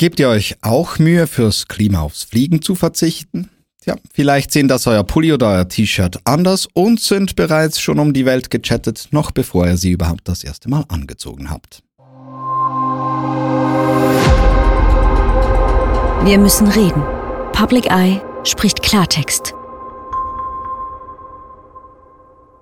Gebt ihr euch auch Mühe, fürs Klima aufs Fliegen zu verzichten? Ja, vielleicht sehen das euer Pulli oder euer T-Shirt anders und sind bereits schon um die Welt gechattet, noch bevor ihr sie überhaupt das erste Mal angezogen habt. Wir müssen reden. Public Eye spricht Klartext.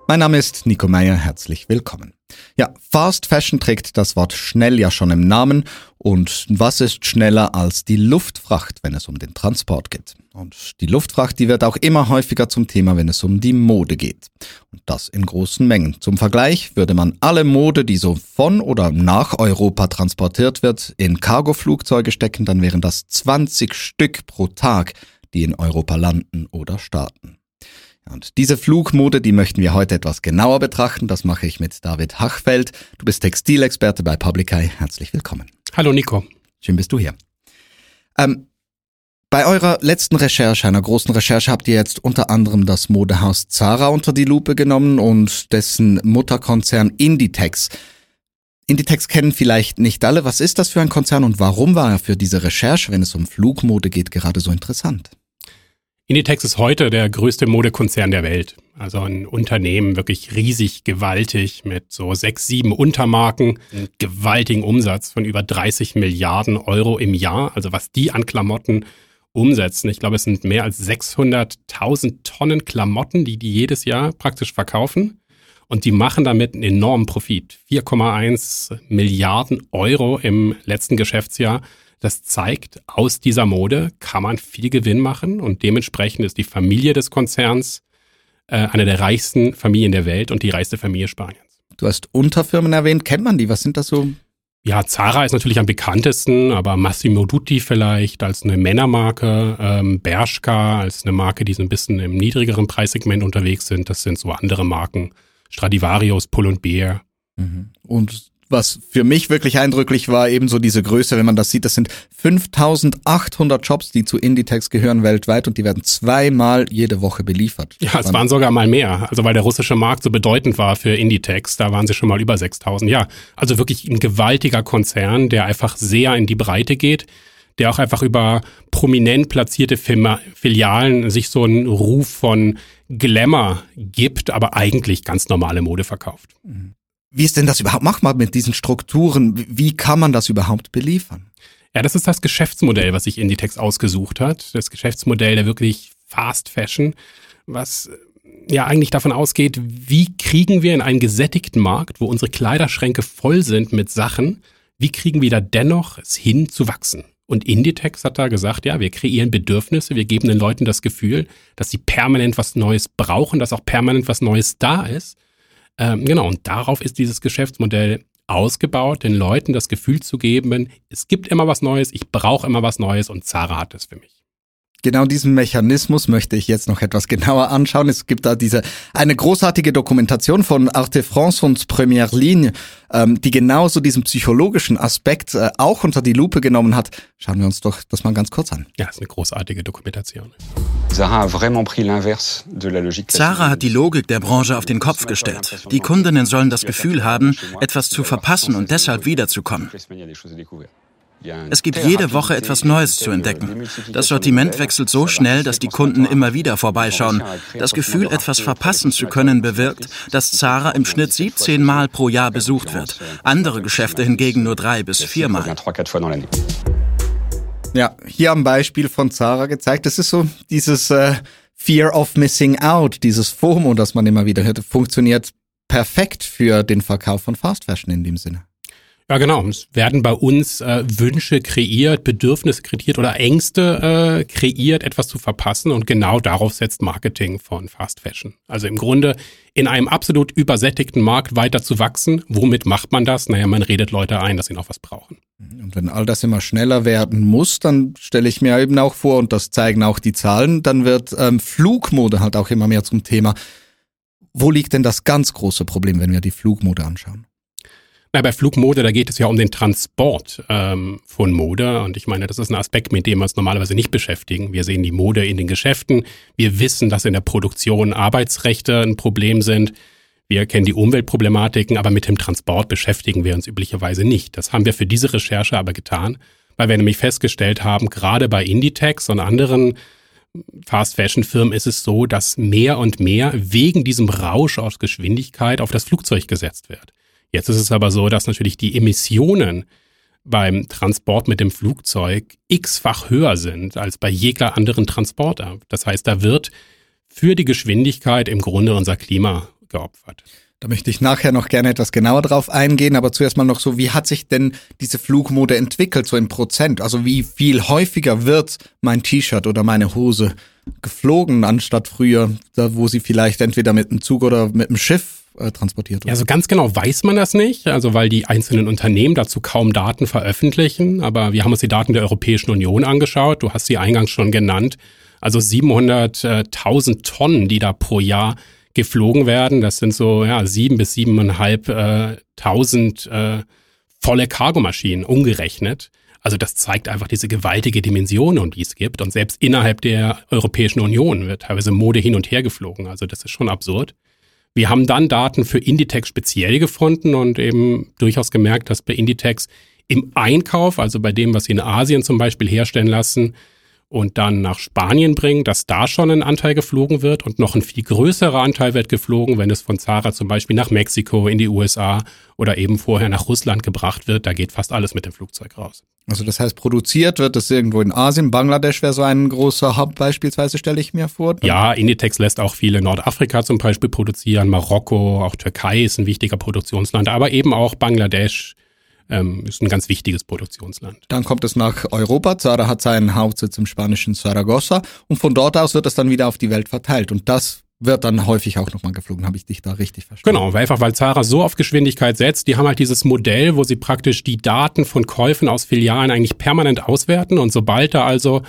Mein Name ist Nico Meyer, herzlich willkommen. Ja, Fast Fashion trägt das Wort schnell ja schon im Namen. Und was ist schneller als die Luftfracht, wenn es um den Transport geht? Und die Luftfracht, die wird auch immer häufiger zum Thema, wenn es um die Mode geht. Und das in großen Mengen. Zum Vergleich würde man alle Mode, die so von oder nach Europa transportiert wird, in Cargoflugzeuge stecken, dann wären das 20 Stück pro Tag, die in Europa landen oder starten. Und diese Flugmode, die möchten wir heute etwas genauer betrachten. Das mache ich mit David Hachfeld. Du bist Textilexperte bei Publicai. Herzlich willkommen. Hallo Nico. Schön bist du hier. Ähm, bei eurer letzten Recherche, einer großen Recherche, habt ihr jetzt unter anderem das Modehaus Zara unter die Lupe genommen und dessen Mutterkonzern Inditex. Inditex kennen vielleicht nicht alle. Was ist das für ein Konzern und warum war er für diese Recherche, wenn es um Flugmode geht, gerade so interessant? Inditex ist heute der größte Modekonzern der Welt. Also ein Unternehmen wirklich riesig, gewaltig mit so sechs, sieben Untermarken, einen gewaltigen Umsatz von über 30 Milliarden Euro im Jahr. Also was die an Klamotten umsetzen. Ich glaube, es sind mehr als 600.000 Tonnen Klamotten, die die jedes Jahr praktisch verkaufen. Und die machen damit einen enormen Profit. 4,1 Milliarden Euro im letzten Geschäftsjahr. Das zeigt, aus dieser Mode kann man viel Gewinn machen und dementsprechend ist die Familie des Konzerns äh, eine der reichsten Familien der Welt und die reichste Familie Spaniens. Du hast Unterfirmen erwähnt, kennt man die? Was sind das so? Ja, Zara ist natürlich am bekanntesten, aber Massimo Dutti vielleicht als eine Männermarke, ähm, Bershka als eine Marke, die so ein bisschen im niedrigeren Preissegment unterwegs sind. Das sind so andere Marken. Stradivarius, Pull und Beer. Mhm. Und was für mich wirklich eindrücklich war, ebenso diese Größe, wenn man das sieht, das sind 5800 Jobs, die zu Inditex gehören weltweit und die werden zweimal jede Woche beliefert. Ja, es waren sogar mal mehr, also weil der russische Markt so bedeutend war für Inditex, da waren sie schon mal über 6000. Ja, also wirklich ein gewaltiger Konzern, der einfach sehr in die Breite geht der auch einfach über prominent platzierte Filialen sich so einen Ruf von Glamour gibt, aber eigentlich ganz normale Mode verkauft. Mhm. Wie ist denn das überhaupt machbar mit diesen Strukturen? Wie kann man das überhaupt beliefern? Ja, das ist das Geschäftsmodell, was sich Inditex ausgesucht hat. Das Geschäftsmodell der wirklich Fast Fashion, was äh, ja eigentlich davon ausgeht, wie kriegen wir in einen gesättigten Markt, wo unsere Kleiderschränke voll sind mit Sachen, wie kriegen wir da dennoch es hin zu wachsen? Und Inditex hat da gesagt, ja, wir kreieren Bedürfnisse, wir geben den Leuten das Gefühl, dass sie permanent was Neues brauchen, dass auch permanent was Neues da ist. Ähm, genau, und darauf ist dieses Geschäftsmodell ausgebaut, den Leuten das Gefühl zu geben, es gibt immer was Neues, ich brauche immer was Neues und Zara hat es für mich. Genau diesen Mechanismus möchte ich jetzt noch etwas genauer anschauen. Es gibt da diese eine großartige Dokumentation von Arte France und Première Ligne, ähm, die genauso diesen psychologischen Aspekt äh, auch unter die Lupe genommen hat. Schauen wir uns doch das mal ganz kurz an. Ja, ist eine großartige Dokumentation. Zara hat die Logik der Branche auf den Kopf gestellt. Die Kundinnen sollen das Gefühl haben, etwas zu verpassen und deshalb wiederzukommen. Es gibt jede Woche etwas Neues zu entdecken. Das Sortiment wechselt so schnell, dass die Kunden immer wieder vorbeischauen. Das Gefühl, etwas verpassen zu können, bewirkt, dass Zara im Schnitt 17 Mal pro Jahr besucht wird. Andere Geschäfte hingegen nur drei bis viermal. Ja, hier am Beispiel von Zara gezeigt, das ist so dieses äh, Fear of Missing Out, dieses FOMO, das man immer wieder hört, funktioniert perfekt für den Verkauf von Fast Fashion in dem Sinne. Ja, genau. Es werden bei uns äh, Wünsche kreiert, Bedürfnisse kreiert oder Ängste äh, kreiert, etwas zu verpassen. Und genau darauf setzt Marketing von Fast Fashion. Also im Grunde in einem absolut übersättigten Markt weiter zu wachsen. Womit macht man das? Naja, man redet Leute ein, dass sie noch was brauchen. Und wenn all das immer schneller werden muss, dann stelle ich mir eben auch vor, und das zeigen auch die Zahlen, dann wird ähm, Flugmode halt auch immer mehr zum Thema. Wo liegt denn das ganz große Problem, wenn wir die Flugmode anschauen? Na, bei Flugmode, da geht es ja um den Transport ähm, von Mode. Und ich meine, das ist ein Aspekt, mit dem wir uns normalerweise nicht beschäftigen. Wir sehen die Mode in den Geschäften. Wir wissen, dass in der Produktion Arbeitsrechte ein Problem sind. Wir kennen die Umweltproblematiken, aber mit dem Transport beschäftigen wir uns üblicherweise nicht. Das haben wir für diese Recherche aber getan. weil wir nämlich festgestellt haben, gerade bei Inditex und anderen Fast Fashion Firmen ist es so, dass mehr und mehr wegen diesem Rausch aus Geschwindigkeit auf das Flugzeug gesetzt wird. Jetzt ist es aber so, dass natürlich die Emissionen beim Transport mit dem Flugzeug x-fach höher sind als bei jeder anderen Transporter. Das heißt, da wird für die Geschwindigkeit im Grunde unser Klima geopfert. Da möchte ich nachher noch gerne etwas genauer drauf eingehen, aber zuerst mal noch so, wie hat sich denn diese Flugmode entwickelt, so in Prozent? Also wie viel häufiger wird mein T-Shirt oder meine Hose geflogen, anstatt früher, da wo sie vielleicht entweder mit dem Zug oder mit dem Schiff äh, transportiert wird? Ja, also ganz genau weiß man das nicht, also weil die einzelnen Unternehmen dazu kaum Daten veröffentlichen, aber wir haben uns die Daten der Europäischen Union angeschaut, du hast sie eingangs schon genannt, also 700.000 Tonnen, die da pro Jahr geflogen werden. Das sind so ja, sieben bis siebeneinhalb äh, tausend äh, volle Cargomaschinen umgerechnet. Also das zeigt einfach diese gewaltige Dimension, um die es gibt. Und selbst innerhalb der Europäischen Union wird teilweise Mode hin und her geflogen. Also das ist schon absurd. Wir haben dann Daten für Inditex speziell gefunden und eben durchaus gemerkt, dass bei Inditex im Einkauf, also bei dem, was sie in Asien zum Beispiel herstellen lassen, und dann nach Spanien bringen, dass da schon ein Anteil geflogen wird und noch ein viel größerer Anteil wird geflogen, wenn es von Zara zum Beispiel nach Mexiko, in die USA oder eben vorher nach Russland gebracht wird. Da geht fast alles mit dem Flugzeug raus. Also das heißt, produziert wird es irgendwo in Asien. Bangladesch wäre so ein großer Hub beispielsweise, stelle ich mir vor. Ja, Inditex lässt auch viele Nordafrika zum Beispiel produzieren. Marokko, auch Türkei ist ein wichtiger Produktionsland, aber eben auch Bangladesch, ähm, ist ein ganz wichtiges Produktionsland. Dann kommt es nach Europa. Zara hat seinen Hauptsitz im spanischen Zaragoza und von dort aus wird es dann wieder auf die Welt verteilt. Und das wird dann häufig auch nochmal geflogen, habe ich dich da richtig verstanden. Genau, weil einfach weil Zara so auf Geschwindigkeit setzt, die haben halt dieses Modell, wo sie praktisch die Daten von Käufen aus Filialen eigentlich permanent auswerten und sobald da also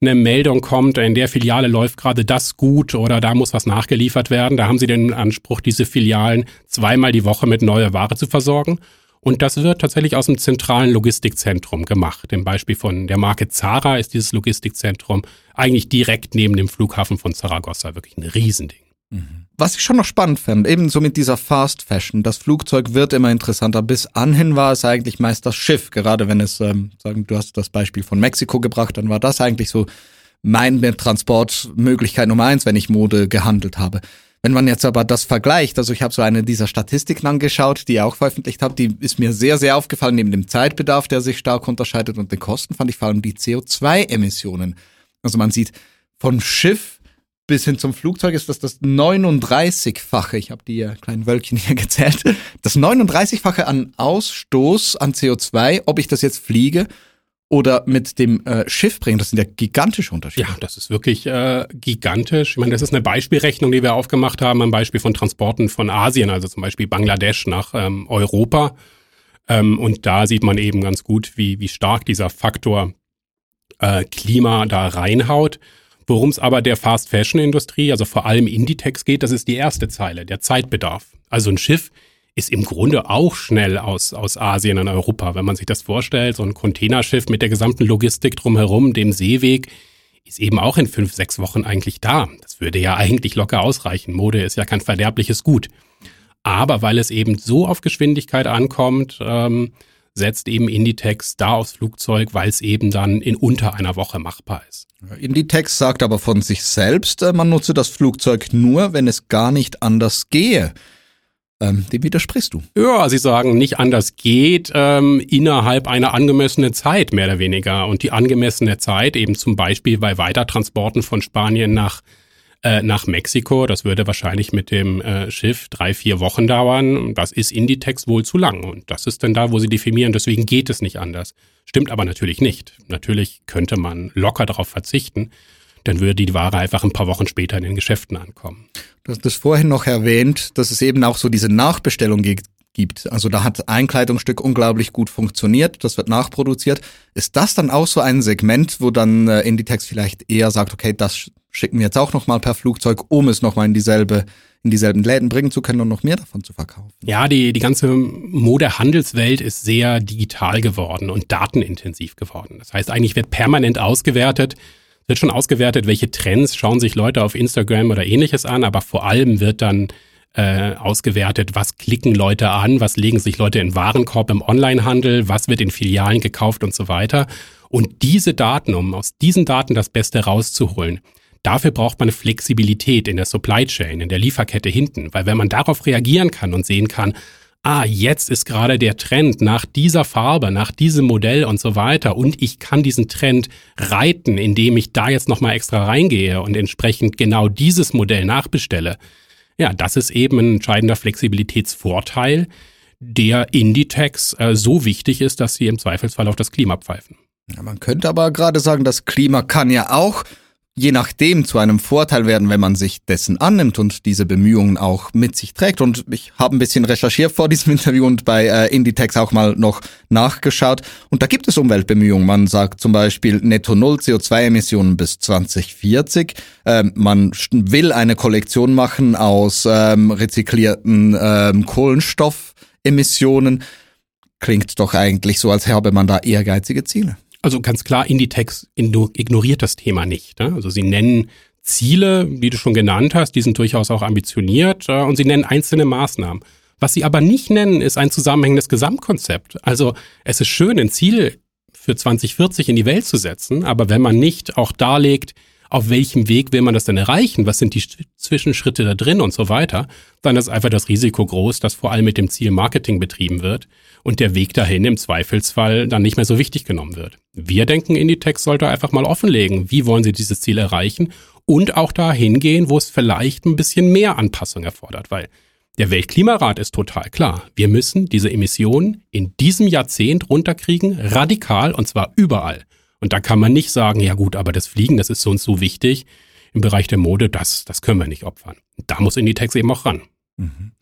eine Meldung kommt, in der Filiale läuft gerade das gut oder da muss was nachgeliefert werden, da haben sie den Anspruch, diese Filialen zweimal die Woche mit neuer Ware zu versorgen. Und das wird tatsächlich aus dem zentralen Logistikzentrum gemacht. Im Beispiel von der Marke Zara ist dieses Logistikzentrum eigentlich direkt neben dem Flughafen von Zaragoza wirklich ein Riesending. Mhm. Was ich schon noch spannend fand, ebenso mit dieser Fast Fashion, das Flugzeug wird immer interessanter. Bis anhin war es eigentlich meist das Schiff, gerade wenn es, ähm, sagen, du hast das Beispiel von Mexiko gebracht, dann war das eigentlich so meine Transportmöglichkeit Nummer eins, wenn ich Mode gehandelt habe. Wenn man jetzt aber das vergleicht, also ich habe so eine dieser Statistiken angeschaut, die ihr auch veröffentlicht habt, die ist mir sehr, sehr aufgefallen, neben dem Zeitbedarf, der sich stark unterscheidet und den Kosten, fand ich vor allem die CO2-Emissionen. Also man sieht von Schiff bis hin zum Flugzeug ist das das 39-fache, ich habe die kleinen Wölkchen hier gezählt, das 39-fache an Ausstoß an CO2, ob ich das jetzt fliege oder mit dem äh, Schiff bringen. Das sind ja gigantische Unterschiede. Ja, das ist wirklich äh, gigantisch. Ich meine, das ist eine Beispielrechnung, die wir aufgemacht haben, ein Beispiel von Transporten von Asien, also zum Beispiel Bangladesch nach ähm, Europa. Ähm, und da sieht man eben ganz gut, wie, wie stark dieser Faktor äh, Klima da reinhaut. Worum es aber der Fast Fashion Industrie, also vor allem Inditex geht, das ist die erste Zeile, der Zeitbedarf. Also ein Schiff ist im Grunde auch schnell aus, aus Asien in Europa. Wenn man sich das vorstellt, so ein Containerschiff mit der gesamten Logistik drumherum, dem Seeweg, ist eben auch in fünf, sechs Wochen eigentlich da. Das würde ja eigentlich locker ausreichen. Mode ist ja kein verderbliches Gut. Aber weil es eben so auf Geschwindigkeit ankommt, ähm, setzt eben Inditex da aufs Flugzeug, weil es eben dann in unter einer Woche machbar ist. Inditex sagt aber von sich selbst, äh, man nutze das Flugzeug nur, wenn es gar nicht anders gehe. Ähm, dem widersprichst du. Ja, sie sagen, nicht anders geht ähm, innerhalb einer angemessenen Zeit, mehr oder weniger. Und die angemessene Zeit eben zum Beispiel bei Weitertransporten von Spanien nach äh, nach Mexiko. Das würde wahrscheinlich mit dem äh, Schiff drei, vier Wochen dauern. Das ist Inditex wohl zu lang. Und das ist dann da, wo sie definieren, deswegen geht es nicht anders. Stimmt aber natürlich nicht. Natürlich könnte man locker darauf verzichten dann würde die Ware einfach ein paar Wochen später in den Geschäften ankommen. Du hast das vorhin noch erwähnt, dass es eben auch so diese Nachbestellung gibt. Also da hat ein Kleidungsstück unglaublich gut funktioniert, das wird nachproduziert. Ist das dann auch so ein Segment, wo dann äh, Inditex vielleicht eher sagt, okay, das schicken wir jetzt auch nochmal per Flugzeug, um es nochmal in dieselbe in dieselben Läden bringen zu können und noch mehr davon zu verkaufen. Ja, die, die ganze Modehandelswelt ist sehr digital geworden und datenintensiv geworden. Das heißt, eigentlich wird permanent ausgewertet, wird schon ausgewertet, welche Trends schauen sich Leute auf Instagram oder ähnliches an, aber vor allem wird dann äh, ausgewertet, was klicken Leute an, was legen sich Leute in Warenkorb im Onlinehandel, was wird in Filialen gekauft und so weiter. Und diese Daten, um aus diesen Daten das Beste rauszuholen, dafür braucht man Flexibilität in der Supply Chain, in der Lieferkette hinten. Weil wenn man darauf reagieren kann und sehen kann, ah, jetzt ist gerade der Trend nach dieser Farbe, nach diesem Modell und so weiter und ich kann diesen Trend reiten, indem ich da jetzt nochmal extra reingehe und entsprechend genau dieses Modell nachbestelle. Ja, das ist eben ein entscheidender Flexibilitätsvorteil, der Inditex äh, so wichtig ist, dass sie im Zweifelsfall auf das Klima pfeifen. Ja, man könnte aber gerade sagen, das Klima kann ja auch je nachdem zu einem Vorteil werden, wenn man sich dessen annimmt und diese Bemühungen auch mit sich trägt. Und ich habe ein bisschen recherchiert vor diesem Interview und bei äh, Inditex auch mal noch nachgeschaut. Und da gibt es Umweltbemühungen. Man sagt zum Beispiel netto null CO2-Emissionen bis 2040. Ähm, man will eine Kollektion machen aus ähm, rezyklierten ähm, Kohlenstoffemissionen. Klingt doch eigentlich so, als habe man da ehrgeizige Ziele. Also ganz klar, Inditex ignoriert das Thema nicht. Ne? Also sie nennen Ziele, die du schon genannt hast, die sind durchaus auch ambitioniert äh, und sie nennen einzelne Maßnahmen. Was sie aber nicht nennen, ist ein zusammenhängendes Gesamtkonzept. Also es ist schön, ein Ziel für 2040 in die Welt zu setzen, aber wenn man nicht auch darlegt, auf welchem Weg will man das denn erreichen, was sind die Zwischenschritte da drin und so weiter, dann ist einfach das Risiko groß, dass vor allem mit dem Ziel Marketing betrieben wird und der Weg dahin im Zweifelsfall dann nicht mehr so wichtig genommen wird. Wir denken, Inditex sollte einfach mal offenlegen, wie wollen sie dieses Ziel erreichen und auch dahin gehen, wo es vielleicht ein bisschen mehr Anpassung erfordert, weil der Weltklimarat ist total klar. Wir müssen diese Emissionen in diesem Jahrzehnt runterkriegen, radikal und zwar überall. Und da kann man nicht sagen, ja gut, aber das Fliegen, das ist und so wichtig. Im Bereich der Mode, das, das können wir nicht opfern. Da muss Inditex eben auch ran. Mhm.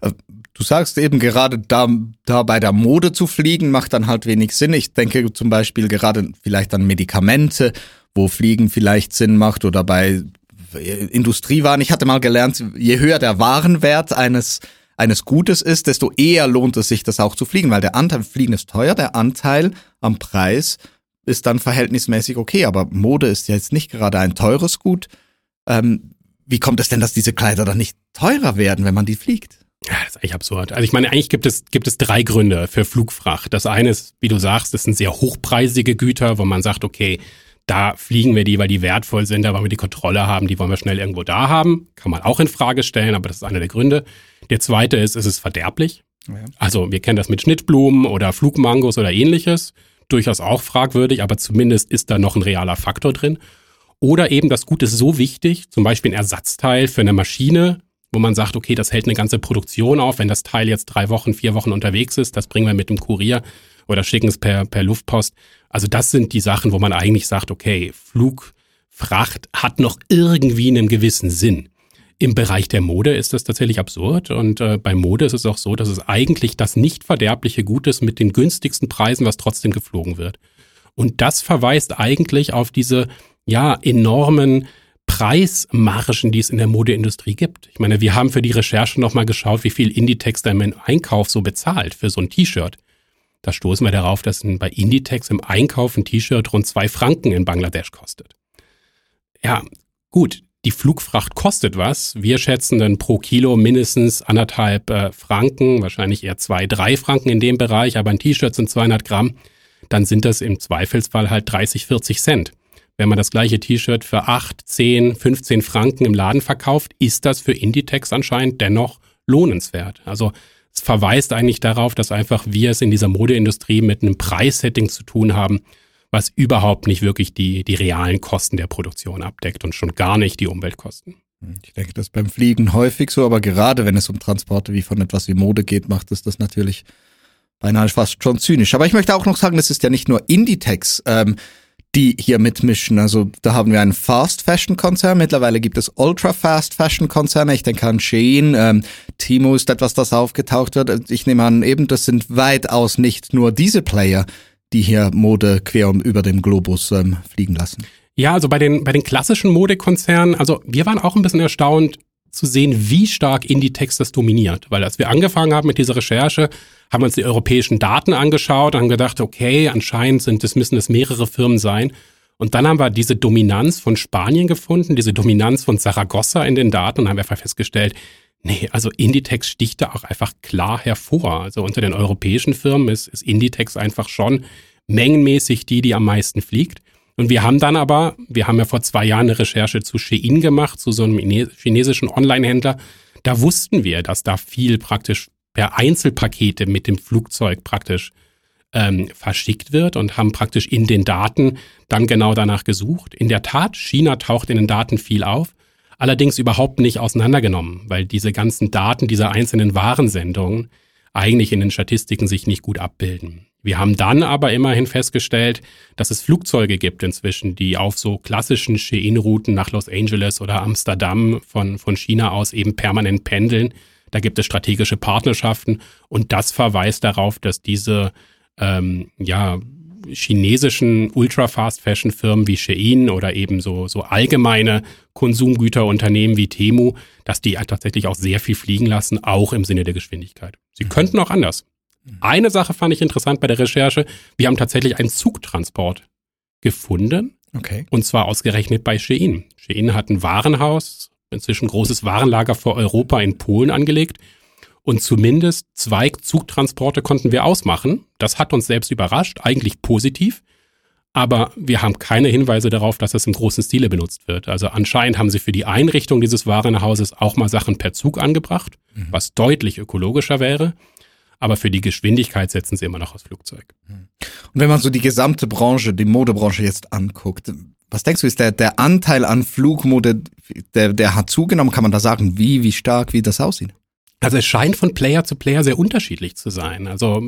Äh, du sagst eben gerade, da, da bei der Mode zu fliegen, macht dann halt wenig Sinn. Ich denke zum Beispiel gerade vielleicht an Medikamente, wo Fliegen vielleicht Sinn macht oder bei Industriewaren. Ich hatte mal gelernt, je höher der Warenwert eines eines Gutes ist, desto eher lohnt es sich, das auch zu fliegen, weil der Anteil Fliegen ist teuer, der Anteil am Preis ist dann verhältnismäßig okay, aber Mode ist ja jetzt nicht gerade ein teures Gut. Ähm, wie kommt es denn, dass diese Kleider dann nicht teurer werden, wenn man die fliegt? Ja, das ist eigentlich absurd. Also ich meine, eigentlich gibt es, gibt es drei Gründe für Flugfracht. Das eine ist, wie du sagst, das sind sehr hochpreisige Güter, wo man sagt, okay, da fliegen wir die, weil die wertvoll sind, da wollen wir die Kontrolle haben, die wollen wir schnell irgendwo da haben. Kann man auch in Frage stellen, aber das ist einer der Gründe. Der zweite ist, es ist verderblich. Ja. Also wir kennen das mit Schnittblumen oder Flugmangos oder ähnliches durchaus auch fragwürdig, aber zumindest ist da noch ein realer Faktor drin. Oder eben das Gut ist so wichtig, zum Beispiel ein Ersatzteil für eine Maschine, wo man sagt, okay, das hält eine ganze Produktion auf. Wenn das Teil jetzt drei Wochen, vier Wochen unterwegs ist, das bringen wir mit dem Kurier oder schicken es per, per Luftpost. Also das sind die Sachen, wo man eigentlich sagt, okay, Flugfracht hat noch irgendwie einen gewissen Sinn. Im Bereich der Mode ist das tatsächlich absurd und äh, bei Mode ist es auch so, dass es eigentlich das nicht verderbliche Gut ist mit den günstigsten Preisen, was trotzdem geflogen wird. Und das verweist eigentlich auf diese ja enormen Preismargen, die es in der Modeindustrie gibt. Ich meine, wir haben für die Recherche nochmal geschaut, wie viel Inditex da im Einkauf so bezahlt für so ein T-Shirt. Da stoßen wir darauf, dass bei Inditex im Einkauf ein T-Shirt rund zwei Franken in Bangladesch kostet. Ja, gut, die Flugfracht kostet was. Wir schätzen dann pro Kilo mindestens anderthalb äh, Franken, wahrscheinlich eher zwei, drei Franken in dem Bereich, aber ein T-Shirt sind 200 Gramm, dann sind das im Zweifelsfall halt 30, 40 Cent. Wenn man das gleiche T-Shirt für 8, 10, 15 Franken im Laden verkauft, ist das für Inditex anscheinend dennoch lohnenswert. Also es verweist eigentlich darauf, dass einfach wir es in dieser Modeindustrie mit einem Preissetting zu tun haben, was überhaupt nicht wirklich die, die realen Kosten der Produktion abdeckt und schon gar nicht die Umweltkosten. Ich denke, das ist beim Fliegen häufig so, aber gerade wenn es um Transporte wie von etwas wie Mode geht, macht es das natürlich beinahe fast schon zynisch. Aber ich möchte auch noch sagen, es ist ja nicht nur Inditex, ähm, die hier mitmischen. Also da haben wir einen Fast Fashion Konzern. Mittlerweile gibt es Ultra Fast Fashion Konzerne. Ich denke an Shein. Ähm, Timo ist etwas, das aufgetaucht wird. Ich nehme an, eben das sind weitaus nicht nur diese Player, die hier Mode quer über dem Globus ähm, fliegen lassen. Ja, also bei den, bei den klassischen Modekonzernen, also wir waren auch ein bisschen erstaunt zu sehen, wie stark Inditex das dominiert. Weil als wir angefangen haben mit dieser Recherche, haben wir uns die europäischen Daten angeschaut und haben gedacht, okay, anscheinend sind es, müssen es mehrere Firmen sein. Und dann haben wir diese Dominanz von Spanien gefunden, diese Dominanz von Saragossa in den Daten und haben einfach festgestellt, Nee, also Inditex sticht da auch einfach klar hervor. Also unter den europäischen Firmen ist, ist Inditex einfach schon mengenmäßig die, die am meisten fliegt. Und wir haben dann aber, wir haben ja vor zwei Jahren eine Recherche zu Shein gemacht, zu so einem chinesischen Online-Händler. Da wussten wir, dass da viel praktisch per Einzelpakete mit dem Flugzeug praktisch ähm, verschickt wird und haben praktisch in den Daten dann genau danach gesucht. In der Tat, China taucht in den Daten viel auf, allerdings überhaupt nicht auseinandergenommen, weil diese ganzen Daten dieser einzelnen Warensendungen eigentlich in den Statistiken sich nicht gut abbilden. Wir haben dann aber immerhin festgestellt, dass es Flugzeuge gibt inzwischen, die auf so klassischen Shein-Routen nach Los Angeles oder Amsterdam von, von China aus eben permanent pendeln. Da gibt es strategische Partnerschaften und das verweist darauf, dass diese ähm, ja, chinesischen Ultra-Fast-Fashion-Firmen wie Shein oder eben so, so allgemeine Konsumgüterunternehmen wie Temu, dass die tatsächlich auch sehr viel fliegen lassen, auch im Sinne der Geschwindigkeit. Sie mhm. könnten auch anders. Eine Sache fand ich interessant bei der Recherche. Wir haben tatsächlich einen Zugtransport gefunden. Okay. Und zwar ausgerechnet bei Shein. Shein hat ein Warenhaus, inzwischen großes Warenlager für Europa in Polen angelegt. Und zumindest zwei Zugtransporte konnten wir ausmachen. Das hat uns selbst überrascht, eigentlich positiv. Aber wir haben keine Hinweise darauf, dass das im großen Stile benutzt wird. Also anscheinend haben sie für die Einrichtung dieses Warenhauses auch mal Sachen per Zug angebracht, mhm. was deutlich ökologischer wäre aber für die Geschwindigkeit setzen sie immer noch aufs Flugzeug. Und wenn man so die gesamte Branche, die Modebranche jetzt anguckt, was denkst du, ist der, der Anteil an Flugmode, der, der hat zugenommen? Kann man da sagen, wie, wie stark, wie das aussieht? Also es scheint von Player zu Player sehr unterschiedlich zu sein. Also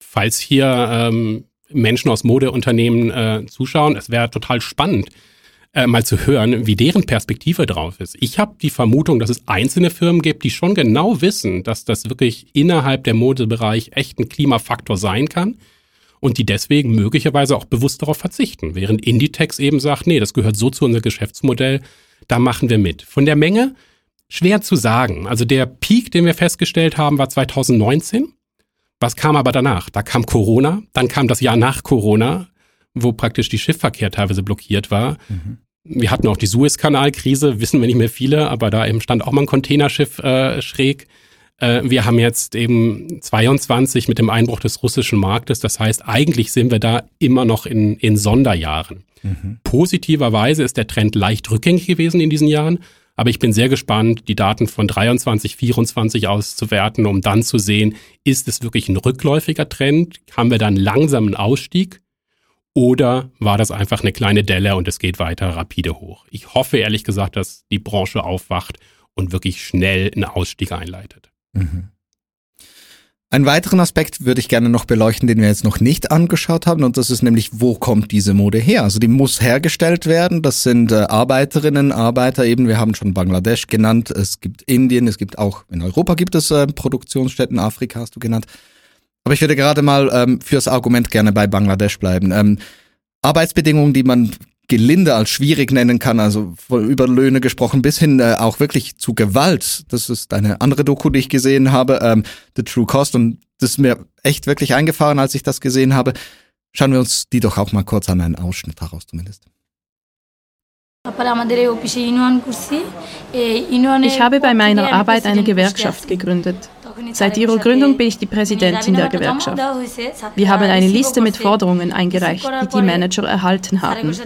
falls hier ähm, Menschen aus Modeunternehmen äh, zuschauen, es wäre total spannend, äh, mal zu hören, wie deren Perspektive drauf ist. Ich habe die Vermutung, dass es einzelne Firmen gibt, die schon genau wissen, dass das wirklich innerhalb der Modebereich echt ein Klimafaktor sein kann und die deswegen möglicherweise auch bewusst darauf verzichten, während Inditex eben sagt, nee, das gehört so zu unserem Geschäftsmodell, da machen wir mit. Von der Menge schwer zu sagen. Also der Peak, den wir festgestellt haben, war 2019. Was kam aber danach? Da kam Corona, dann kam das Jahr nach Corona, wo praktisch die Schiffverkehr teilweise blockiert war. Mhm. Wir hatten auch die Suezkanalkrise, wissen wir nicht mehr viele, aber da eben stand auch mal ein Containerschiff äh, schräg. Äh, wir haben jetzt eben 22 mit dem Einbruch des russischen Marktes. Das heißt, eigentlich sind wir da immer noch in, in Sonderjahren. Mhm. Positiverweise ist der Trend leicht rückgängig gewesen in diesen Jahren. Aber ich bin sehr gespannt, die Daten von 23, 24 auszuwerten, um dann zu sehen, ist es wirklich ein rückläufiger Trend? Haben wir dann langsamen Ausstieg? Oder war das einfach eine kleine Delle und es geht weiter rapide hoch? Ich hoffe ehrlich gesagt, dass die Branche aufwacht und wirklich schnell einen Ausstieg einleitet. Mhm. Einen weiteren Aspekt würde ich gerne noch beleuchten, den wir jetzt noch nicht angeschaut haben, und das ist nämlich, wo kommt diese Mode her? Also die muss hergestellt werden. Das sind äh, Arbeiterinnen, Arbeiter eben. Wir haben schon Bangladesch genannt. Es gibt Indien. Es gibt auch in Europa gibt es äh, Produktionsstätten. Afrika hast du genannt. Aber ich würde gerade mal ähm, fürs Argument gerne bei Bangladesch bleiben. Ähm, Arbeitsbedingungen, die man gelinde als schwierig nennen kann, also über Löhne gesprochen, bis hin äh, auch wirklich zu Gewalt. Das ist eine andere Doku, die ich gesehen habe, ähm, The True Cost, und das ist mir echt wirklich eingefahren, als ich das gesehen habe. Schauen wir uns die doch auch mal kurz an, einen Ausschnitt daraus zumindest. Ich habe bei meiner Arbeit eine Gewerkschaft gegründet. Seit ihrer Gründung bin ich die Präsidentin der Gewerkschaft. Wir haben eine Liste mit Forderungen eingereicht, die die Manager erhalten haben.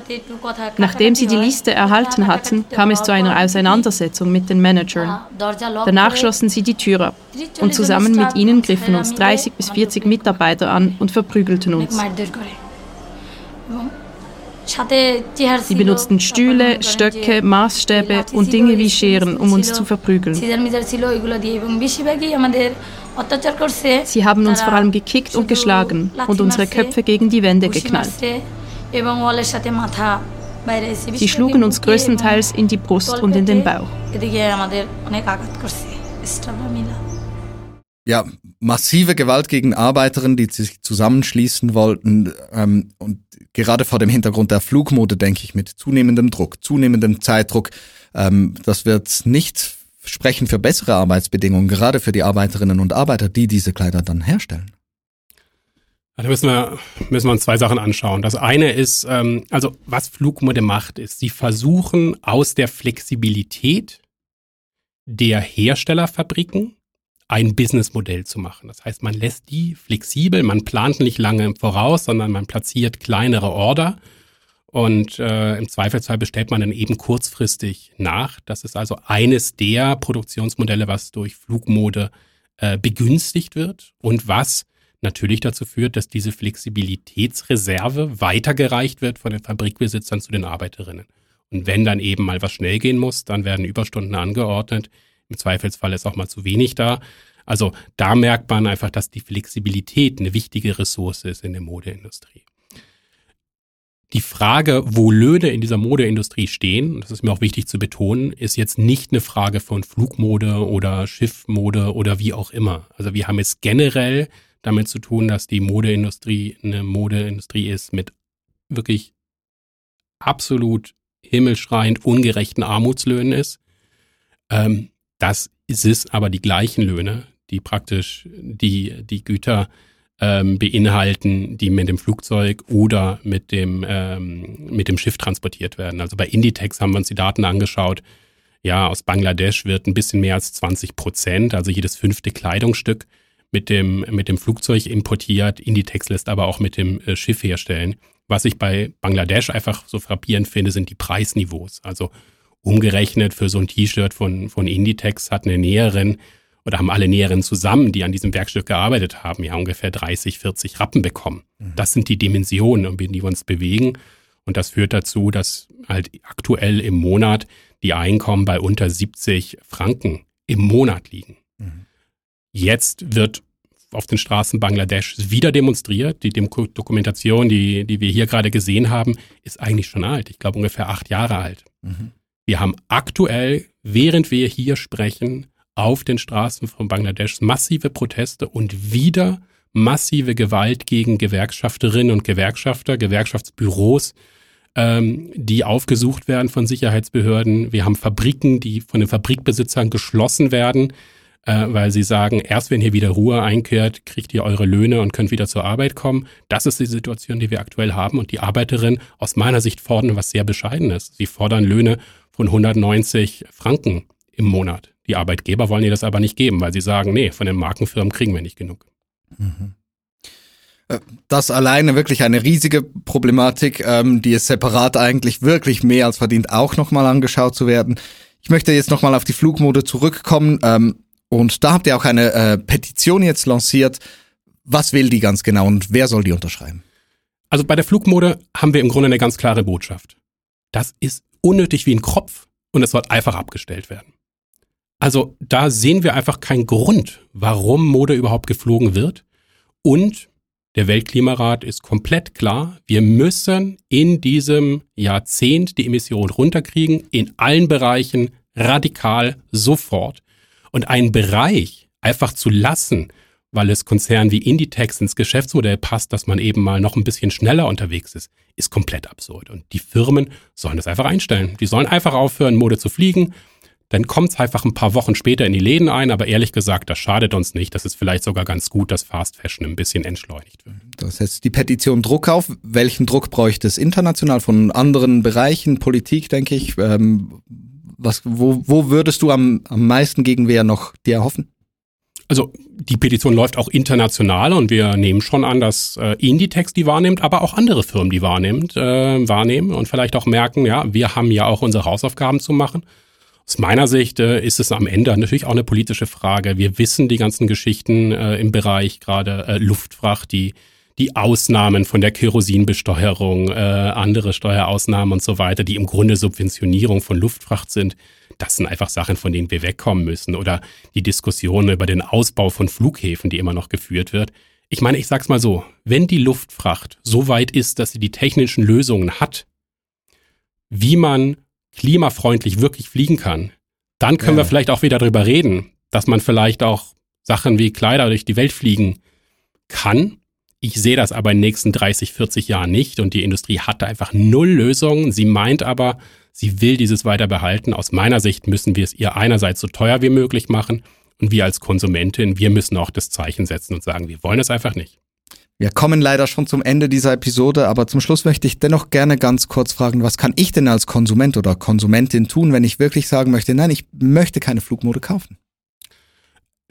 Nachdem sie die Liste erhalten hatten, kam es zu einer Auseinandersetzung mit den Managern. Danach schlossen sie die Tür ab und zusammen mit ihnen griffen uns 30 bis 40 Mitarbeiter an und verprügelten uns. Sie benutzten Stühle, Stöcke, Maßstäbe und Dinge wie Scheren, um uns zu verprügeln. Sie haben uns vor allem gekickt und geschlagen und unsere Köpfe gegen die Wände geknallt. Sie schlugen uns größtenteils in die Brust und in den Bauch. Ja, massive Gewalt gegen Arbeiterinnen, die sich zusammenschließen wollten. Ähm, und gerade vor dem Hintergrund der Flugmode denke ich mit zunehmendem Druck, zunehmendem Zeitdruck. Ähm, das wird nicht sprechen für bessere Arbeitsbedingungen, gerade für die Arbeiterinnen und Arbeiter, die diese Kleider dann herstellen. Da müssen wir, müssen wir uns zwei Sachen anschauen. Das eine ist, ähm, also was Flugmode macht, ist, sie versuchen aus der Flexibilität der Herstellerfabriken ein Businessmodell zu machen. Das heißt, man lässt die flexibel, man plant nicht lange im Voraus, sondern man platziert kleinere Order und äh, im Zweifelsfall bestellt man dann eben kurzfristig nach. Das ist also eines der Produktionsmodelle, was durch Flugmode äh, begünstigt wird und was natürlich dazu führt, dass diese Flexibilitätsreserve weitergereicht wird von den Fabrikbesitzern zu den Arbeiterinnen. Und wenn dann eben mal was schnell gehen muss, dann werden Überstunden angeordnet. Im Zweifelsfall ist auch mal zu wenig da. Also da merkt man einfach, dass die Flexibilität eine wichtige Ressource ist in der Modeindustrie. Die Frage, wo Löhne in dieser Modeindustrie stehen, das ist mir auch wichtig zu betonen, ist jetzt nicht eine Frage von Flugmode oder Schiffmode oder wie auch immer. Also wir haben es generell damit zu tun, dass die Modeindustrie eine Modeindustrie ist mit wirklich absolut himmelschreiend ungerechten Armutslöhnen ist. Ähm, das ist aber die gleichen Löhne, die praktisch die, die Güter ähm, beinhalten, die mit dem Flugzeug oder mit dem, ähm, mit dem Schiff transportiert werden. Also bei Inditex haben wir uns die Daten angeschaut. Ja, aus Bangladesch wird ein bisschen mehr als 20 Prozent, also jedes fünfte Kleidungsstück mit dem, mit dem Flugzeug importiert. Inditex lässt aber auch mit dem äh, Schiff herstellen. Was ich bei Bangladesch einfach so frappierend finde, sind die Preisniveaus. Also umgerechnet für so ein T-Shirt von, von Inditex hat eine Näherin oder haben alle Näheren zusammen, die an diesem Werkstück gearbeitet haben, ja ungefähr 30, 40 Rappen bekommen. Mhm. Das sind die Dimensionen, um die wir uns bewegen. Und das führt dazu, dass halt aktuell im Monat die Einkommen bei unter 70 Franken im Monat liegen. Mhm. Jetzt wird auf den Straßen Bangladesch wieder demonstriert. Die Dokumentation, die, die wir hier gerade gesehen haben, ist eigentlich schon alt. Ich glaube ungefähr acht Jahre alt. Mhm. Wir haben aktuell, während wir hier sprechen, auf den Straßen von Bangladesch massive Proteste und wieder massive Gewalt gegen Gewerkschafterinnen und Gewerkschafter, Gewerkschaftsbüros, ähm, die aufgesucht werden von Sicherheitsbehörden. Wir haben Fabriken, die von den Fabrikbesitzern geschlossen werden, äh, weil sie sagen, erst wenn hier wieder Ruhe einkehrt, kriegt ihr eure Löhne und könnt wieder zur Arbeit kommen. Das ist die Situation, die wir aktuell haben. Und die Arbeiterinnen aus meiner Sicht fordern was sehr Bescheidenes. Sie fordern Löhne von 190 Franken im Monat. Die Arbeitgeber wollen ihr das aber nicht geben, weil sie sagen, nee, von den Markenfirmen kriegen wir nicht genug. Mhm. Äh, das alleine wirklich eine riesige Problematik, ähm, die es separat eigentlich wirklich mehr als verdient, auch nochmal angeschaut zu werden. Ich möchte jetzt nochmal auf die Flugmode zurückkommen. Ähm, und da habt ihr auch eine äh, Petition jetzt lanciert. Was will die ganz genau und wer soll die unterschreiben? Also bei der Flugmode haben wir im Grunde eine ganz klare Botschaft. Das ist unnötig wie ein Kropf und es soll einfach abgestellt werden. Also da sehen wir einfach keinen Grund, warum Mode überhaupt geflogen wird. Und der Weltklimarat ist komplett klar, wir müssen in diesem Jahrzehnt die Emissionen runterkriegen, in allen Bereichen radikal sofort. Und einen Bereich einfach zu lassen, weil es Konzernen wie Inditex ins Geschäftsmodell passt, dass man eben mal noch ein bisschen schneller unterwegs ist, ist komplett absurd. Und die Firmen sollen das einfach einstellen. Die sollen einfach aufhören, Mode zu fliegen dann kommt es einfach ein paar Wochen später in die Läden ein, aber ehrlich gesagt, das schadet uns nicht. Das ist vielleicht sogar ganz gut, dass Fast Fashion ein bisschen entschleunigt wird. Das heißt, die Petition Druck auf. Welchen Druck bräuchte es international von anderen Bereichen, Politik, denke ich? Ähm, was, wo, wo würdest du am, am meisten Gegenwehr noch dir erhoffen? Also die Petition läuft auch international und wir nehmen schon an, dass äh, Inditex die wahrnimmt, aber auch andere Firmen die wahrnimmt, äh, wahrnehmen und vielleicht auch merken, ja, wir haben ja auch unsere Hausaufgaben zu machen aus meiner Sicht äh, ist es am Ende natürlich auch eine politische Frage. Wir wissen die ganzen Geschichten äh, im Bereich gerade äh, Luftfracht, die die Ausnahmen von der Kerosinbesteuerung, äh, andere Steuerausnahmen und so weiter, die im Grunde Subventionierung von Luftfracht sind. Das sind einfach Sachen, von denen wir wegkommen müssen. Oder die Diskussion über den Ausbau von Flughäfen, die immer noch geführt wird. Ich meine, ich sag's mal so, wenn die Luftfracht so weit ist, dass sie die technischen Lösungen hat, wie man klimafreundlich wirklich fliegen kann, dann können ja. wir vielleicht auch wieder darüber reden, dass man vielleicht auch Sachen wie Kleider durch die Welt fliegen kann. Ich sehe das aber in den nächsten 30, 40 Jahren nicht und die Industrie hat da einfach null Lösungen. Sie meint aber, sie will dieses weiter behalten. Aus meiner Sicht müssen wir es ihr einerseits so teuer wie möglich machen und wir als Konsumentin, wir müssen auch das Zeichen setzen und sagen, wir wollen es einfach nicht. Wir kommen leider schon zum Ende dieser Episode, aber zum Schluss möchte ich dennoch gerne ganz kurz fragen, was kann ich denn als Konsument oder Konsumentin tun, wenn ich wirklich sagen möchte, nein, ich möchte keine Flugmode kaufen?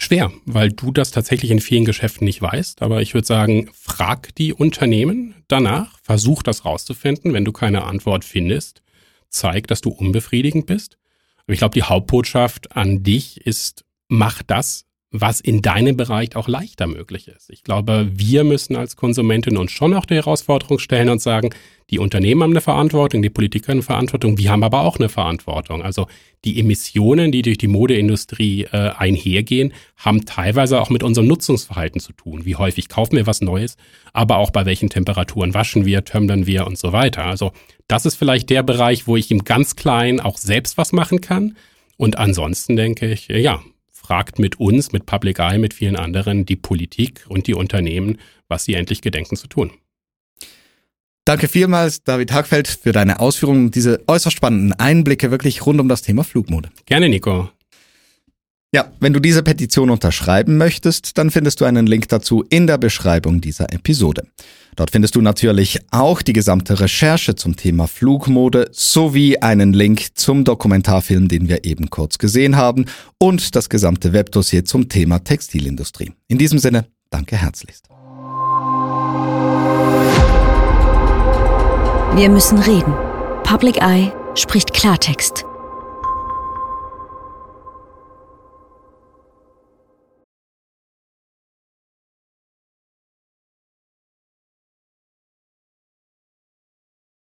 Schwer, weil du das tatsächlich in vielen Geschäften nicht weißt. Aber ich würde sagen, frag die Unternehmen danach, versuch das rauszufinden. Wenn du keine Antwort findest, zeig, dass du unbefriedigend bist. Aber ich glaube, die Hauptbotschaft an dich ist, mach das, was in deinem Bereich auch leichter möglich ist. Ich glaube, wir müssen als Konsumentin uns schon auch die Herausforderung stellen und sagen, die Unternehmen haben eine Verantwortung, die Politiker eine Verantwortung, wir haben aber auch eine Verantwortung. Also die Emissionen, die durch die Modeindustrie äh, einhergehen, haben teilweise auch mit unserem Nutzungsverhalten zu tun. Wie häufig kaufen wir was Neues, aber auch bei welchen Temperaturen waschen wir, tömmern wir und so weiter. Also das ist vielleicht der Bereich, wo ich im ganz Kleinen auch selbst was machen kann. Und ansonsten denke ich, ja, fragt mit uns, mit Public Eye, mit vielen anderen die Politik und die Unternehmen, was sie endlich gedenken zu tun. Danke vielmals, David Hagfeld, für deine Ausführungen und diese äußerst spannenden Einblicke wirklich rund um das Thema Flugmode. Gerne, Nico. Ja, wenn du diese Petition unterschreiben möchtest, dann findest du einen Link dazu in der Beschreibung dieser Episode. Dort findest du natürlich auch die gesamte Recherche zum Thema Flugmode sowie einen Link zum Dokumentarfilm, den wir eben kurz gesehen haben und das gesamte Webdossier zum Thema Textilindustrie. In diesem Sinne, danke herzlichst. Wir müssen reden. Public Eye spricht Klartext.